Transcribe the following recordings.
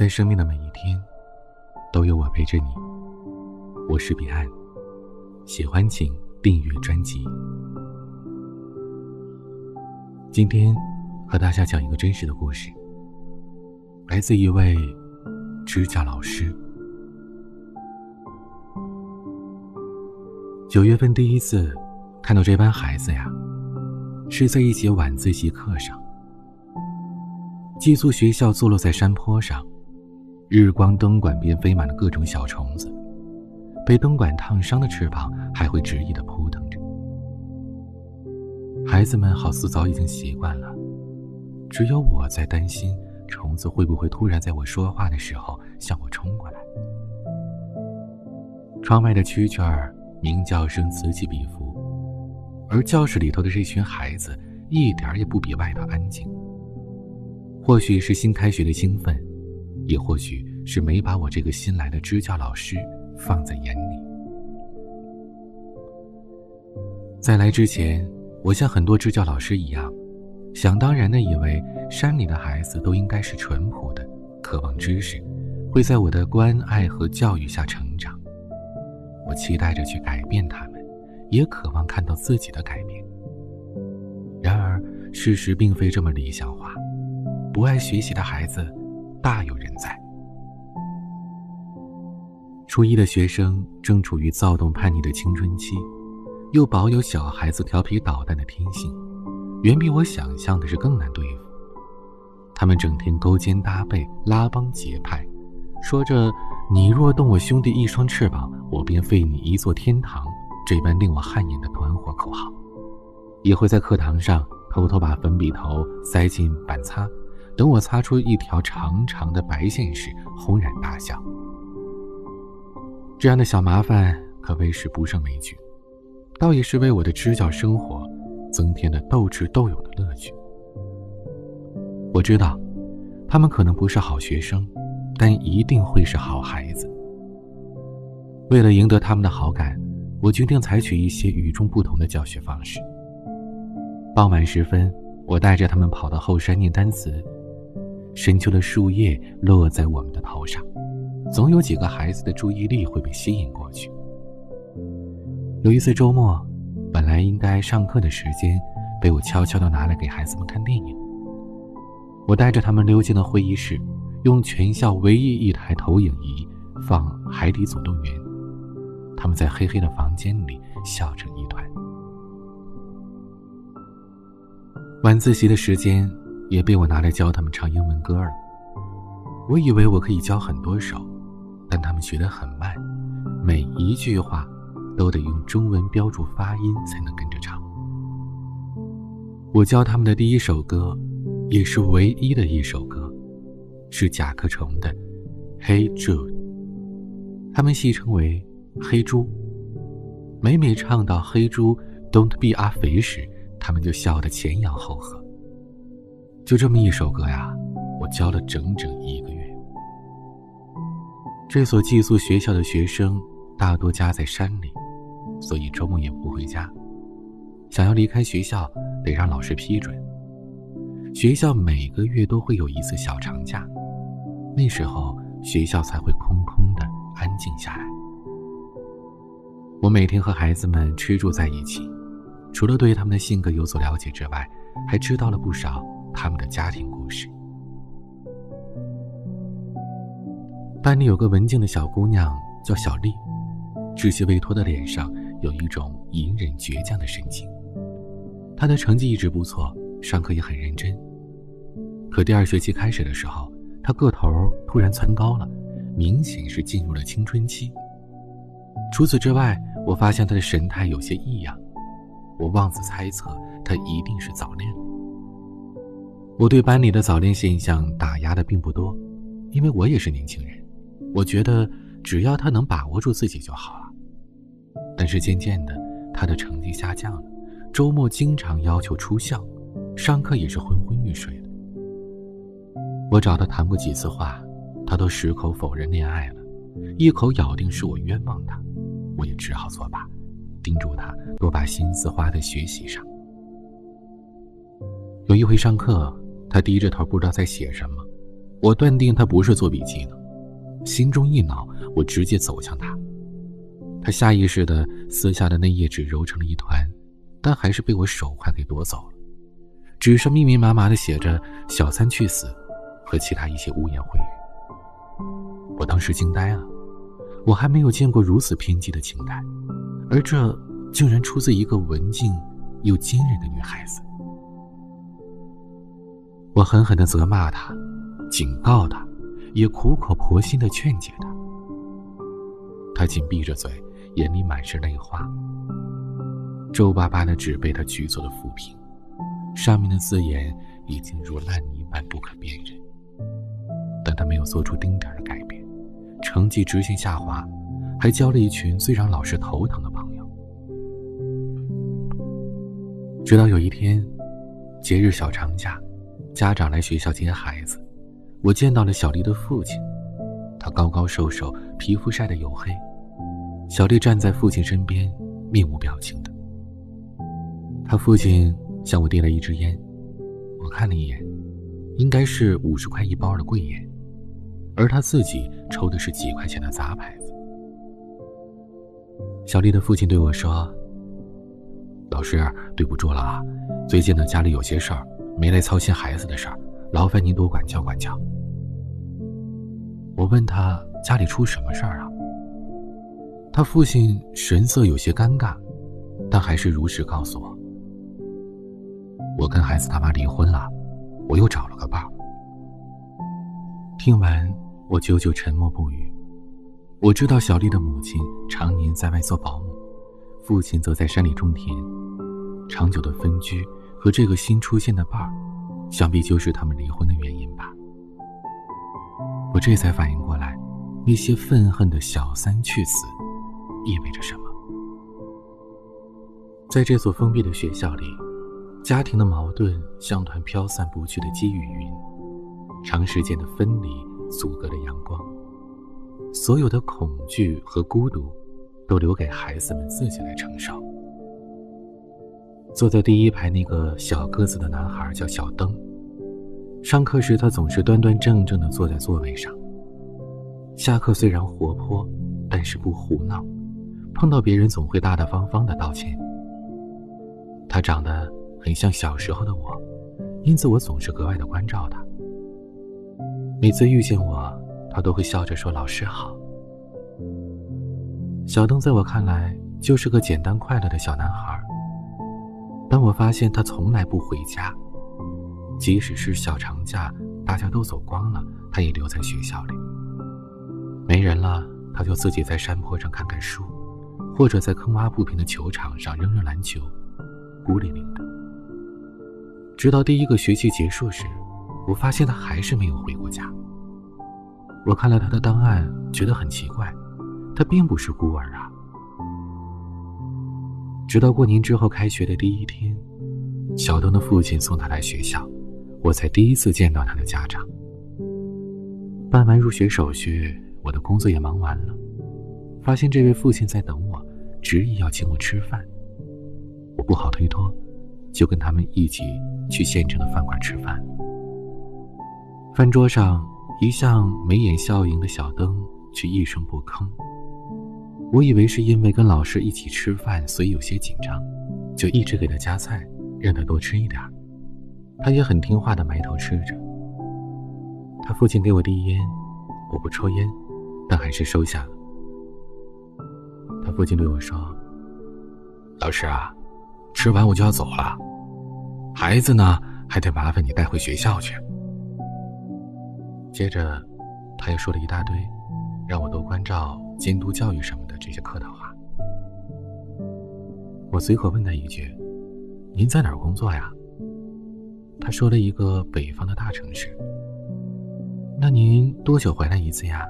在生命的每一天，都有我陪着你。我是彼岸，喜欢请订阅专辑。今天和大家讲一个真实的故事，来自一位支教老师。九月份第一次看到这班孩子呀，是在一节晚自习课上。寄宿学校坐落在山坡上，日光灯管边飞满了各种小虫子，被灯管烫伤的翅膀还会执意的扑腾着。孩子们好似早已经习惯了，只有我在担心虫子会不会突然在我说话的时候向我冲过来。窗外的蛐蛐儿鸣叫声此起彼伏，而教室里头的这群孩子一点也不比外头安静。或许是新开学的兴奋，也或许是没把我这个新来的支教老师放在眼里。在来之前，我像很多支教老师一样，想当然的以为山里的孩子都应该是淳朴的，渴望知识，会在我的关爱和教育下成长。我期待着去改变他们，也渴望看到自己的改变。然而，事实并非这么理想化。不爱学习的孩子，大有人在。初一的学生正处于躁动叛逆的青春期，又保有小孩子调皮捣蛋的天性，远比我想象的是更难对付。他们整天勾肩搭背、拉帮结派，说着“你若动我兄弟一双翅膀，我便废你一座天堂”这般令我汗颜的团伙口号，也会在课堂上偷偷把粉笔头塞进板擦。等我擦出一条长长的白线时，轰然大笑。这样的小麻烦可谓是不胜枚举，倒也是为我的支教生活增添了斗智斗勇的乐趣。我知道，他们可能不是好学生，但一定会是好孩子。为了赢得他们的好感，我决定采取一些与众不同的教学方式。傍晚时分，我带着他们跑到后山念单词。深秋的树叶落在我们的头上，总有几个孩子的注意力会被吸引过去。有一次周末，本来应该上课的时间，被我悄悄地拿来给孩子们看电影。我带着他们溜进了会议室，用全校唯一一台投影仪放《海底总动员》，他们在黑黑的房间里笑成一团。晚自习的时间。也被我拿来教他们唱英文歌了。我以为我可以教很多首，但他们学得很慢，每一句话都得用中文标注发音才能跟着唱。我教他们的第一首歌，也是唯一的一首歌，是甲壳虫的《Hey Jude》，他们戏称为“黑猪”。每每唱到“黑猪 Don't be a 肥”时，他们就笑得前仰后合。就这么一首歌呀，我教了整整一个。这所寄宿学校的学生大多家在山里，所以周末也不回家。想要离开学校，得让老师批准。学校每个月都会有一次小长假，那时候学校才会空空的安静下来。我每天和孩子们吃住在一起，除了对他们的性格有所了解之外，还知道了不少。他们的家庭故事。班里有个文静的小姑娘，叫小丽，稚气未脱的脸上有一种隐忍倔强的神情。她的成绩一直不错，上课也很认真。可第二学期开始的时候，她个头突然蹿高了，明显是进入了青春期。除此之外，我发现她的神态有些异样，我妄自猜测她一定是早恋。我对班里的早恋现象打压的并不多，因为我也是年轻人，我觉得只要他能把握住自己就好了。但是渐渐的，他的成绩下降了，周末经常要求出校，上课也是昏昏欲睡的。我找他谈过几次话，他都矢口否认恋爱了，一口咬定是我冤枉他，我也只好作罢，叮嘱他多把心思花在学习上。有一回上课。他低着头，不知道在写什么，我断定他不是做笔记的，心中一恼，我直接走向他。他下意识地撕下的那页纸揉成了一团，但还是被我手快给夺走了。纸上密密麻麻地写着“小三去死”和其他一些污言秽语。我当时惊呆了，我还没有见过如此偏激的情感，而这竟然出自一个文静又坚韧的女孩子。我狠狠地责骂她，警告她，也苦口婆心的劝解他，他紧闭着嘴。眼里满是泪花，皱巴巴的纸被他举走了抚平，上面的字眼已经如烂泥般不可辨认。但他没有做出丁点的改变，成绩直线下滑，还交了一群最让老师头疼的朋友。直到有一天，节日小长假，家长来学校接孩子，我见到了小丽的父亲，他高高瘦瘦，皮肤晒得黝黑。小丽站在父亲身边，面无表情的。他父亲向我递了一支烟，我看了一眼，应该是五十块一包的贵烟，而他自己抽的是几块钱的杂牌子。小丽的父亲对我说：“老师，对不住了啊，最近呢家里有些事儿，没来操心孩子的事儿，劳烦您多管教管教。”我问他家里出什么事儿啊？他父亲神色有些尴尬，但还是如实告诉我：“我跟孩子他妈离婚了，我又找了个伴儿。”听完，我久久沉默不语。我知道小丽的母亲常年在外做保姆，父亲则在山里种田，长久的分居和这个新出现的伴儿，想必就是他们离婚的原因吧。我这才反应过来，那些愤恨的小三去死。意味着什么？在这所封闭的学校里，家庭的矛盾像团飘散不去的积雨云，长时间的分离阻隔了阳光。所有的恐惧和孤独，都留给孩子们自己来承受。坐在第一排那个小个子的男孩叫小灯，上课时他总是端端正正地坐在座位上。下课虽然活泼，但是不胡闹。碰到别人总会大大方方的道歉。他长得很像小时候的我，因此我总是格外的关照他。每次遇见我，他都会笑着说：“老师好。”小灯在我看来就是个简单快乐的小男孩。当我发现他从来不回家，即使是小长假大家都走光了，他也留在学校里。没人了，他就自己在山坡上看看书。或者在坑洼不平的球场上扔扔篮球，孤零零的。直到第一个学期结束时，我发现他还是没有回过家。我看了他的档案，觉得很奇怪，他并不是孤儿啊。直到过年之后开学的第一天，小东的父亲送他来学校，我才第一次见到他的家长。办完入学手续，我的工作也忙完了，发现这位父亲在等我。执意要请我吃饭，我不好推脱，就跟他们一起去县城的饭馆吃饭。饭桌上，一向眉眼笑盈的小灯却一声不吭。我以为是因为跟老师一起吃饭，所以有些紧张，就一直给他夹菜，让他多吃一点。他也很听话的埋头吃着。他父亲给我递烟，我不抽烟，但还是收下了。他父亲对我说：“老师啊，吃完我就要走了，孩子呢还得麻烦你带回学校去。”接着，他又说了一大堆，让我多关照、监督教育什么的这些客套话。我随口问他一句：“您在哪儿工作呀？”他说了一个北方的大城市。那您多久回来一次呀？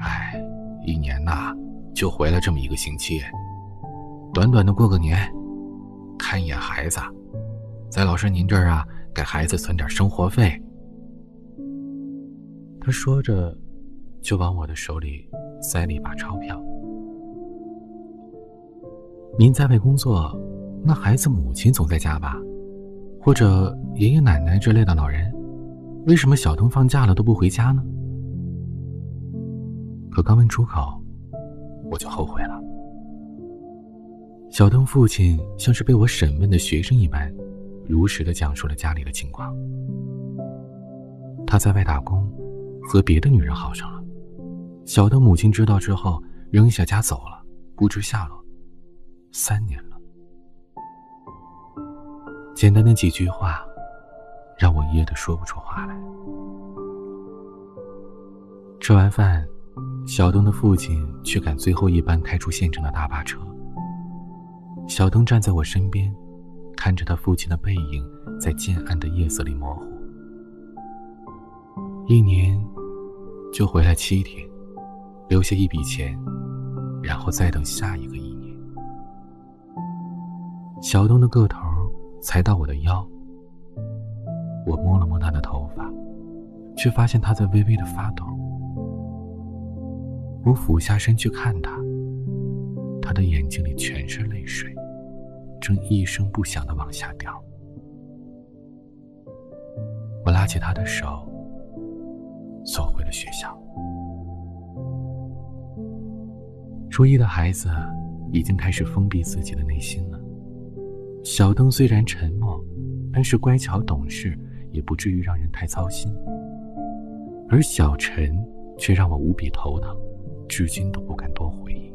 哎，一年呐。就回来这么一个星期，短短的过个年，看一眼孩子，在老师您这儿啊，给孩子存点生活费。他说着，就往我的手里塞了一把钞票。您在外工作，那孩子母亲总在家吧？或者爷爷奶奶之类的老人，为什么小东放假了都不回家呢？可刚问出口，我就后悔了。小东父亲像是被我审问的学生一般，如实的讲述了家里的情况。他在外打工，和别的女人好上了。小东母亲知道之后，扔下家走了，不知下落。三年了。简单的几句话。让我噎得说不出话来。吃完饭，小东的父亲去赶最后一班开出县城的大巴车。小东站在我身边，看着他父亲的背影在渐暗的夜色里模糊。一年就回来七天，留下一笔钱，然后再等下一个一年。小东的个头才到我的腰。我摸了摸他的头发，却发现他在微微的发抖。我俯下身去看他，他的眼睛里全是泪水，正一声不响的往下掉。我拉起他的手，走回了学校。初一的孩子已经开始封闭自己的内心了。小灯虽然沉默，但是乖巧懂事。也不至于让人太操心，而小陈却让我无比头疼，至今都不敢多回忆。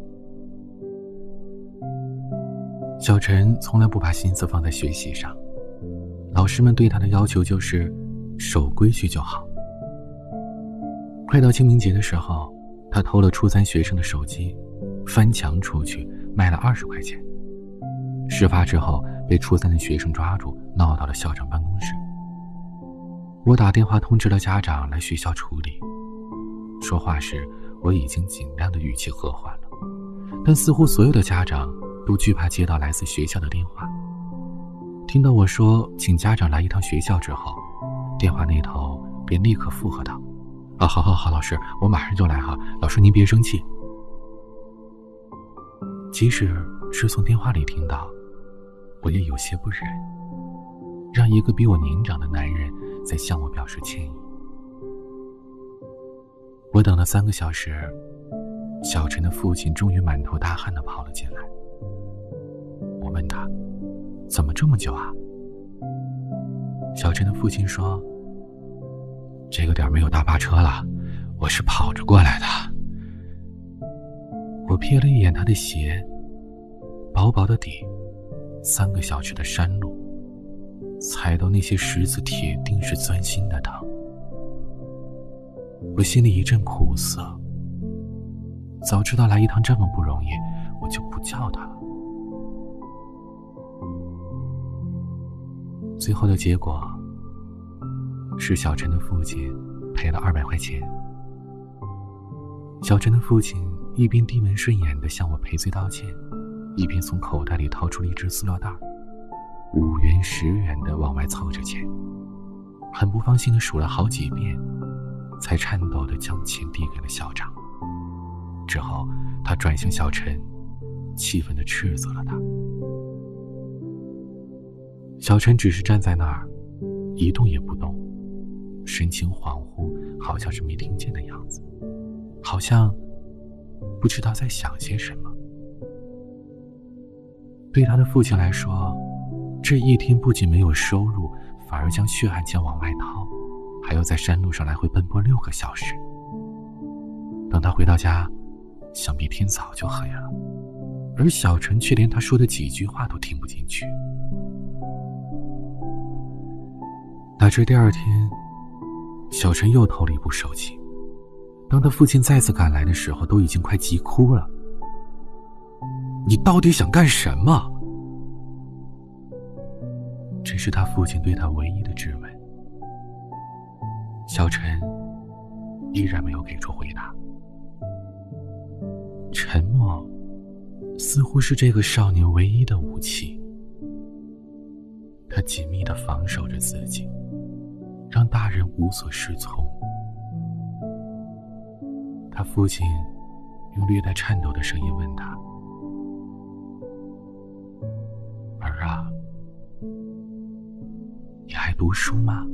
小陈从来不把心思放在学习上，老师们对他的要求就是守规矩就好。快到清明节的时候，他偷了初三学生的手机，翻墙出去卖了二十块钱。事发之后，被初三的学生抓住，闹到了校长办公室。我打电话通知了家长来学校处理。说话时，我已经尽量的语气和缓了，但似乎所有的家长都惧怕接到来自学校的电话。听到我说请家长来一趟学校之后，电话那头便立刻附和道：“啊，好好好，老师，我马上就来哈。老师您别生气。”即使是从电话里听到，我也有些不忍，让一个比我年长的男人。在向我表示歉意。我等了三个小时，小陈的父亲终于满头大汗的跑了进来。我问他：“怎么这么久啊？”小陈的父亲说：“这个点没有大巴车了，我是跑着过来的。”我瞥了一眼他的鞋，薄薄的底，三个小时的山路。踩到那些石子，铁定是钻心的疼。我心里一阵苦涩。早知道来一趟这么不容易，我就不叫他了。最后的结果是小陈的父亲赔了二百块钱。小陈的父亲一边低眉顺眼的向我赔罪道歉，一边从口袋里掏出了一只塑料袋。五元、十元的往外凑着钱，很不放心的数了好几遍，才颤抖的将钱递给了校长。之后，他转向小陈，气愤的斥责了他。小陈只是站在那儿，一动也不动，神情恍惚，好像是没听见的样子，好像不知道在想些什么。对他的父亲来说，这一天不仅没有收入，反而将血汗钱往外掏，还要在山路上来回奔波六个小时。等他回到家，想必天早就黑了，而小陈却连他说的几句话都听不进去。打这第二天，小陈又偷了一部手机。当他父亲再次赶来的时候，都已经快急哭了。你到底想干什么？这是他父亲对他唯一的质问。小陈依然没有给出回答。沉默，似乎是这个少年唯一的武器。他紧密的防守着自己，让大人无所适从。他父亲用略带颤抖的声音问他。儿啊，你还读书吗？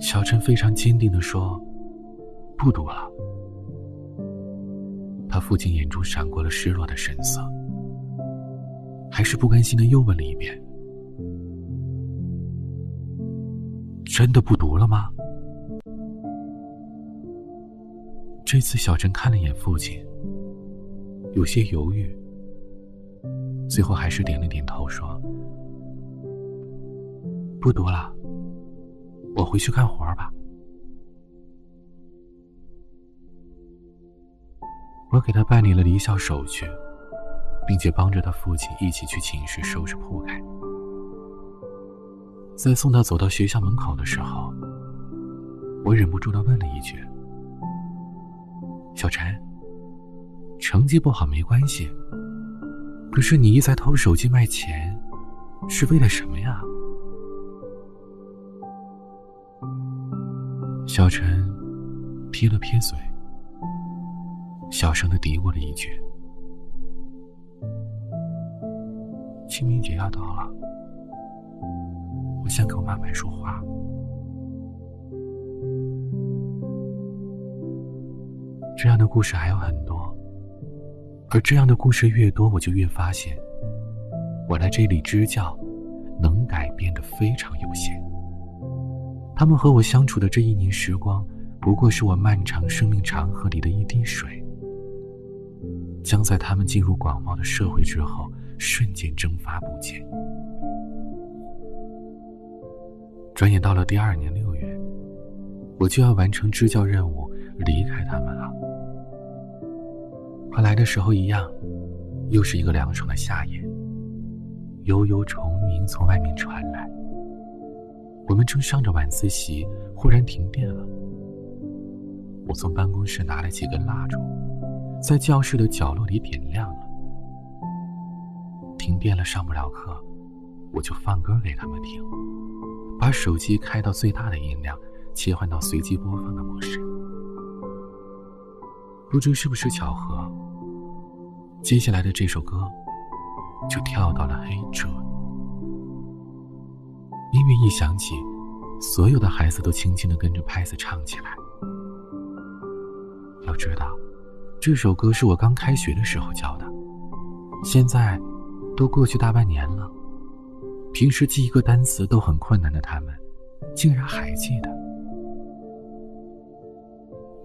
小陈非常坚定的说：“不读了。”他父亲眼中闪过了失落的神色，还是不甘心的又问了一遍：“真的不读了吗？”这次小陈看了眼父亲，有些犹豫，最后还是点了点头，说：“不读了，我回去干活吧。”我给他办理了离校手续，并且帮着他父亲一起去寝室收拾铺盖。在送他走到学校门口的时候，我忍不住的问了一句：“小陈，成绩不好没关系，可是你一再偷手机卖钱，是为了什么呀？”小陈撇了撇嘴。小声的嘀咕了一句：“清明节要到了，我想给我妈买束花。”这样的故事还有很多，而这样的故事越多，我就越发现，我来这里支教，能改变的非常有限。他们和我相处的这一年时光，不过是我漫长生命长河里的一滴水。将在他们进入广袤的社会之后，瞬间蒸发不见。转眼到了第二年六月，我就要完成支教任务，离开他们了。和来的时候一样，又是一个凉爽的夏夜，悠悠虫鸣从外面传来。我们正上着晚自习，忽然停电了。我从办公室拿了几根蜡烛。在教室的角落里点亮了。停电了，上不了课，我就放歌给他们听，把手机开到最大的音量，切换到随机播放的模式。不知是不是巧合，接下来的这首歌就跳到了《黑车》。音乐一响起，所有的孩子都轻轻的跟着拍子唱起来。要知道。这首歌是我刚开学的时候教的，现在都过去大半年了。平时记一个单词都很困难的他们，竟然还记得。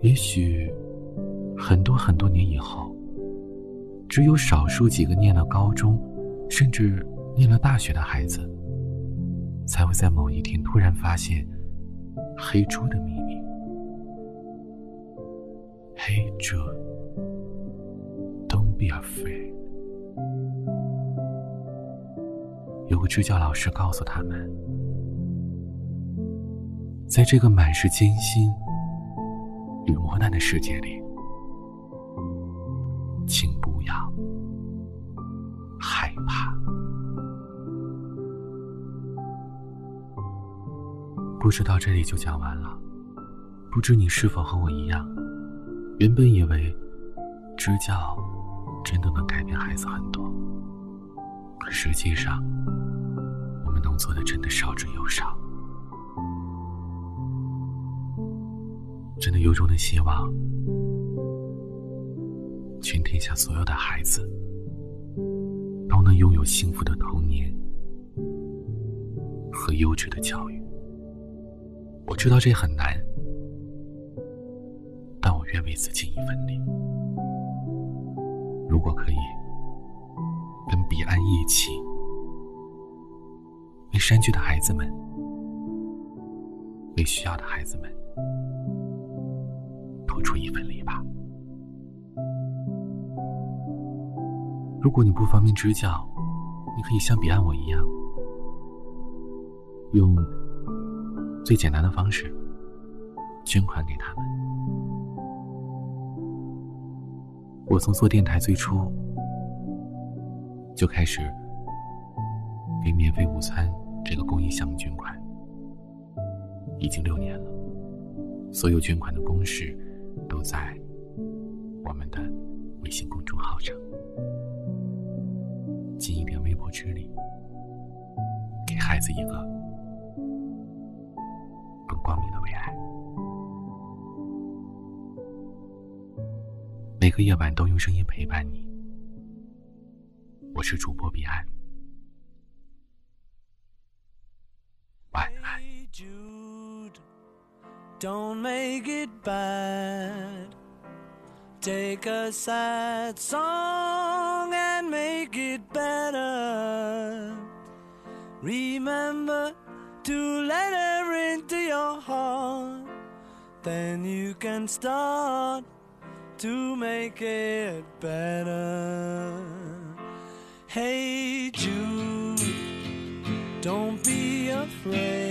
也许很多很多年以后，只有少数几个念了高中，甚至念了大学的孩子，才会在某一天突然发现黑猪的秘密。黑猪，Don't。Be afraid。有个支教老师告诉他们，在这个满是艰辛与磨难的世界里，请不故事到这里就讲完了。不知你是否和我一样，原本以为支教。真的能改变孩子很多，可实际上，我们能做的真的少之又少。真的由衷的希望，全天下所有的孩子都能拥有幸福的童年和优质的教育。我知道这很难，但我愿为此尽一份力。如果可以，跟彼岸一起，为山区的孩子们，为需要的孩子们，托出一份力吧。如果你不方便支教，你可以像彼岸我一样，用最简单的方式捐款给他们。我从做电台最初就开始给免费午餐这个公益项目捐款，已经六年了。所有捐款的公式都在我们的微信公众号上。尽一点微薄之力，给孩子一个每个夜晚都用声音陪伴你我是主播彼岸晚安 dont make it bad take a sad song and make it better remember to let her into your heart. Then you can start to make it better. Hey Jude, don't be afraid.